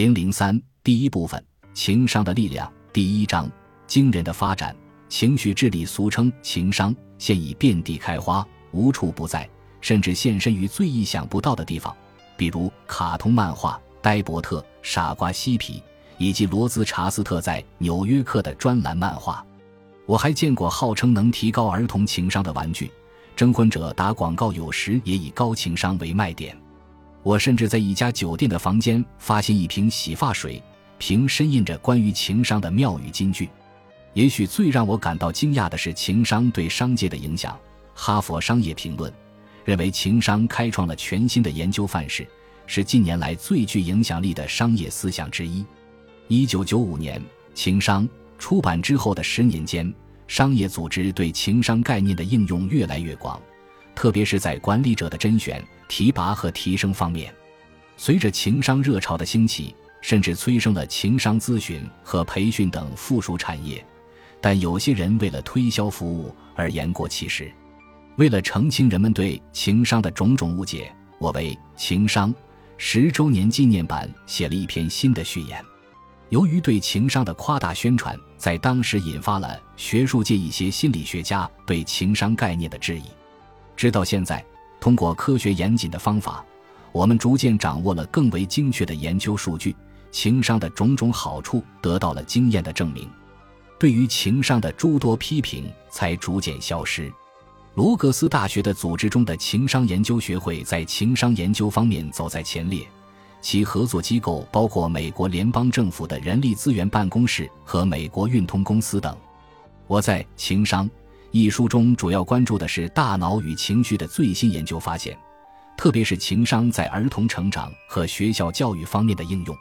零零三第一部分：情商的力量。第一章：惊人的发展。情绪智力俗称情商，现已遍地开花，无处不在，甚至现身于最意想不到的地方，比如卡通漫画《呆伯特》《傻瓜嬉皮》，以及罗兹查斯特在《纽约客》的专栏漫画。我还见过号称能提高儿童情商的玩具。征婚者打广告有时也以高情商为卖点。我甚至在一家酒店的房间发现一瓶洗发水，瓶身印着关于情商的妙语金句。也许最让我感到惊讶的是情商对商界的影响。哈佛商业评论认为，情商开创了全新的研究范式，是近年来最具影响力的商业思想之一。一九九五年，《情商》出版之后的十年间。商业组织对情商概念的应用越来越广，特别是在管理者的甄选、提拔和提升方面。随着情商热潮的兴起，甚至催生了情商咨询和培训等附属产业。但有些人为了推销服务而言过其实。为了澄清人们对情商的种种误解，我为《情商》十周年纪念版写了一篇新的序言。由于对情商的夸大宣传，在当时引发了学术界一些心理学家对情商概念的质疑。直到现在，通过科学严谨的方法，我们逐渐掌握了更为精确的研究数据，情商的种种好处得到了经验的证明。对于情商的诸多批评才逐渐消失。罗格斯大学的组织中的情商研究学会在情商研究方面走在前列。其合作机构包括美国联邦政府的人力资源办公室和美国运通公司等。我在《情商》一书中主要关注的是大脑与情绪的最新研究发现，特别是情商在儿童成长和学校教育方面的应用。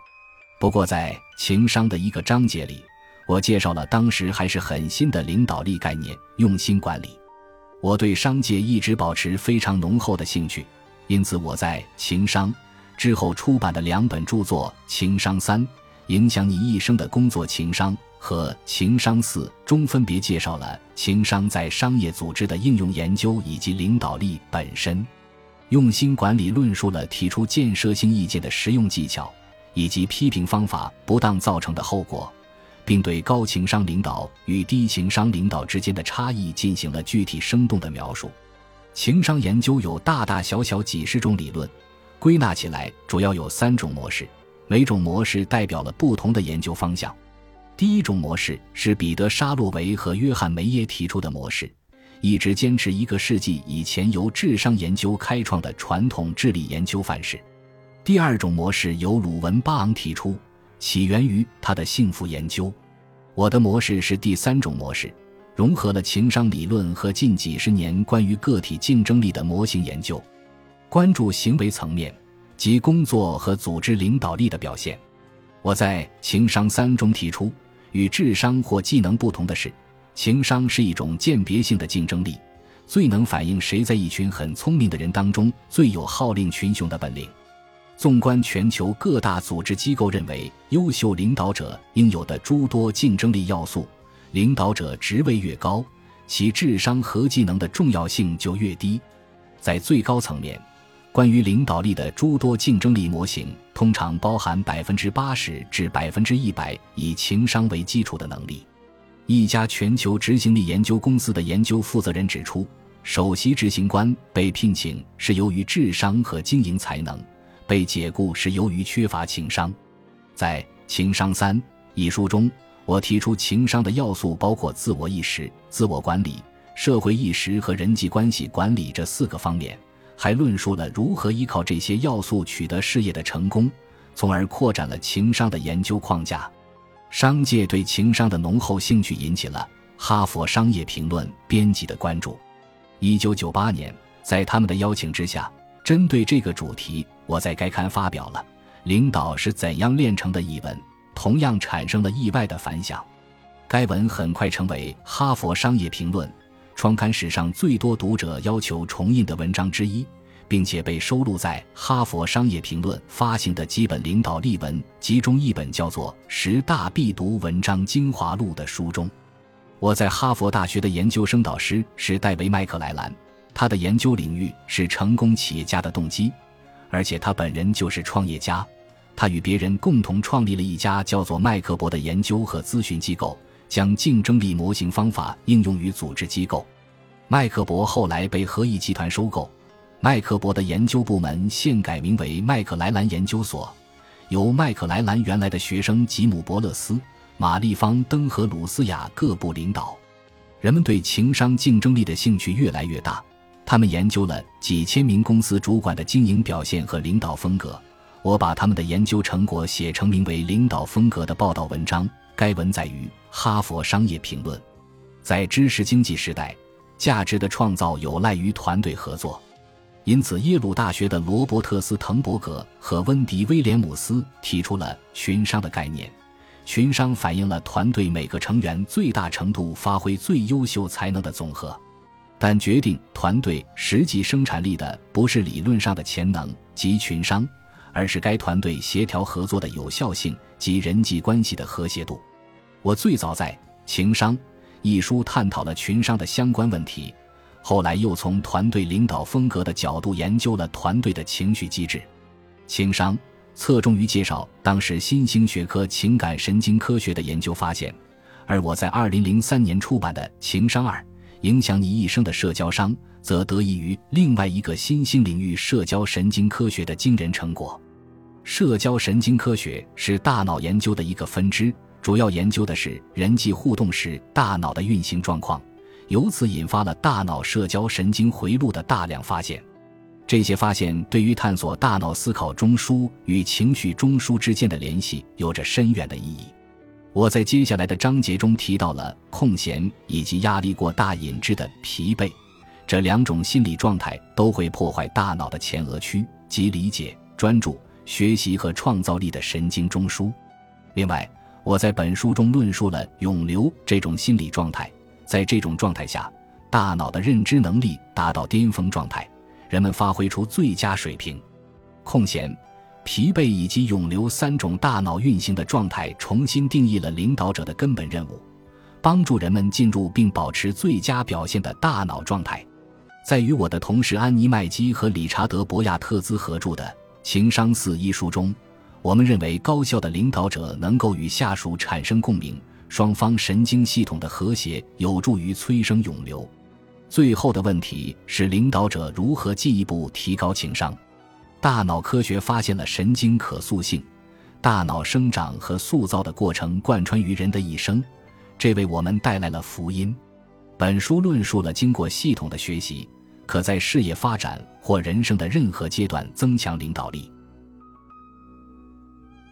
不过，在《情商》的一个章节里，我介绍了当时还是很新的领导力概念——用心管理。我对商界一直保持非常浓厚的兴趣，因此我在《情商》。之后出版的两本著作《情商三：影响你一生的工作情商》和《情商四》中，分别介绍了情商在商业组织的应用研究以及领导力本身。用心管理论述了提出建设性意见的实用技巧，以及批评方法不当造成的后果，并对高情商领导与低情商领导之间的差异进行了具体生动的描述。情商研究有大大小小几十种理论。归纳起来，主要有三种模式，每种模式代表了不同的研究方向。第一种模式是彼得·沙洛维和约翰·梅耶提出的模式，一直坚持一个世纪以前由智商研究开创的传统智力研究范式。第二种模式由鲁文·巴昂提出，起源于他的幸福研究。我的模式是第三种模式，融合了情商理论和近几十年关于个体竞争力的模型研究。关注行为层面及工作和组织领导力的表现。我在《情商三》中提出，与智商或技能不同的是，情商是一种鉴别性的竞争力，最能反映谁在一群很聪明的人当中最有号令群雄的本领。纵观全球各大组织机构，认为优秀领导者应有的诸多竞争力要素，领导者职位越高，其智商和技能的重要性就越低。在最高层面。关于领导力的诸多竞争力模型，通常包含百分之八十至百分之一百以情商为基础的能力。一家全球执行力研究公司的研究负责人指出，首席执行官被聘请是由于智商和经营才能，被解雇是由于缺乏情商。在《情商三》一书中，我提出情商的要素包括自我意识、自我管理、社会意识和人际关系管理这四个方面。还论述了如何依靠这些要素取得事业的成功，从而扩展了情商的研究框架。商界对情商的浓厚兴趣引起了《哈佛商业评论》编辑的关注。一九九八年，在他们的邀请之下，针对这个主题，我在该刊发表了《领导是怎样炼成的》一文，同样产生了意外的反响。该文很快成为《哈佛商业评论》。创刊史上最多读者要求重印的文章之一，并且被收录在《哈佛商业评论》发行的基本领导力文集中一本叫做《十大必读文章精华录》的书中。我在哈佛大学的研究生导师是戴维·麦克莱兰，他的研究领域是成功企业家的动机，而且他本人就是创业家。他与别人共同创立了一家叫做麦克伯的研究和咨询机构，将竞争力模型方法应用于组织机构。麦克伯后来被合意集团收购，麦克伯的研究部门现改名为麦克莱兰研究所，由麦克莱兰原来的学生吉姆·伯勒斯、玛丽·方登和鲁斯亚各部领导。人们对情商竞争力的兴趣越来越大，他们研究了几千名公司主管的经营表现和领导风格。我把他们的研究成果写成名为《领导风格》的报道文章，该文在于《哈佛商业评论》。在知识经济时代，价值的创造有赖于团队合作，因此耶鲁大学的罗伯特斯·滕伯格和温迪·威廉姆斯提出了群商的概念。群商反映了团队每个成员最大程度发挥最优秀才能的总和，但决定团队实际生产力的不是理论上的潜能及群商。而是该团队协调合作的有效性及人际关系的和谐度。我最早在《情商》一书探讨了群商的相关问题，后来又从团队领导风格的角度研究了团队的情绪机制。情商侧重于介绍当时新兴学科情感神经科学的研究发现，而我在2003年出版的《情商二：影响你一生的社交商》。则得益于另外一个新兴领域——社交神经科学的惊人成果。社交神经科学是大脑研究的一个分支，主要研究的是人际互动时大脑的运行状况，由此引发了大脑社交神经回路的大量发现。这些发现对于探索大脑思考中枢与情绪中枢之间的联系有着深远的意义。我在接下来的章节中提到了空闲以及压力过大引致的疲惫。这两种心理状态都会破坏大脑的前额区及理解、专注、学习和创造力的神经中枢。另外，我在本书中论述了永流这种心理状态。在这种状态下，大脑的认知能力达到巅峰状态，人们发挥出最佳水平。空闲、疲惫以及永流三种大脑运行的状态重新定义了领导者的根本任务，帮助人们进入并保持最佳表现的大脑状态。在与我的同事安妮·麦基和理查德·博亚特兹合著的《情商四》一书中，我们认为高效的领导者能够与下属产生共鸣，双方神经系统的和谐有助于催生涌流。最后的问题是领导者如何进一步提高情商？大脑科学发现了神经可塑性，大脑生长和塑造的过程贯穿于人的一生，这为我们带来了福音。本书论述了经过系统的学习。可在事业发展或人生的任何阶段增强领导力。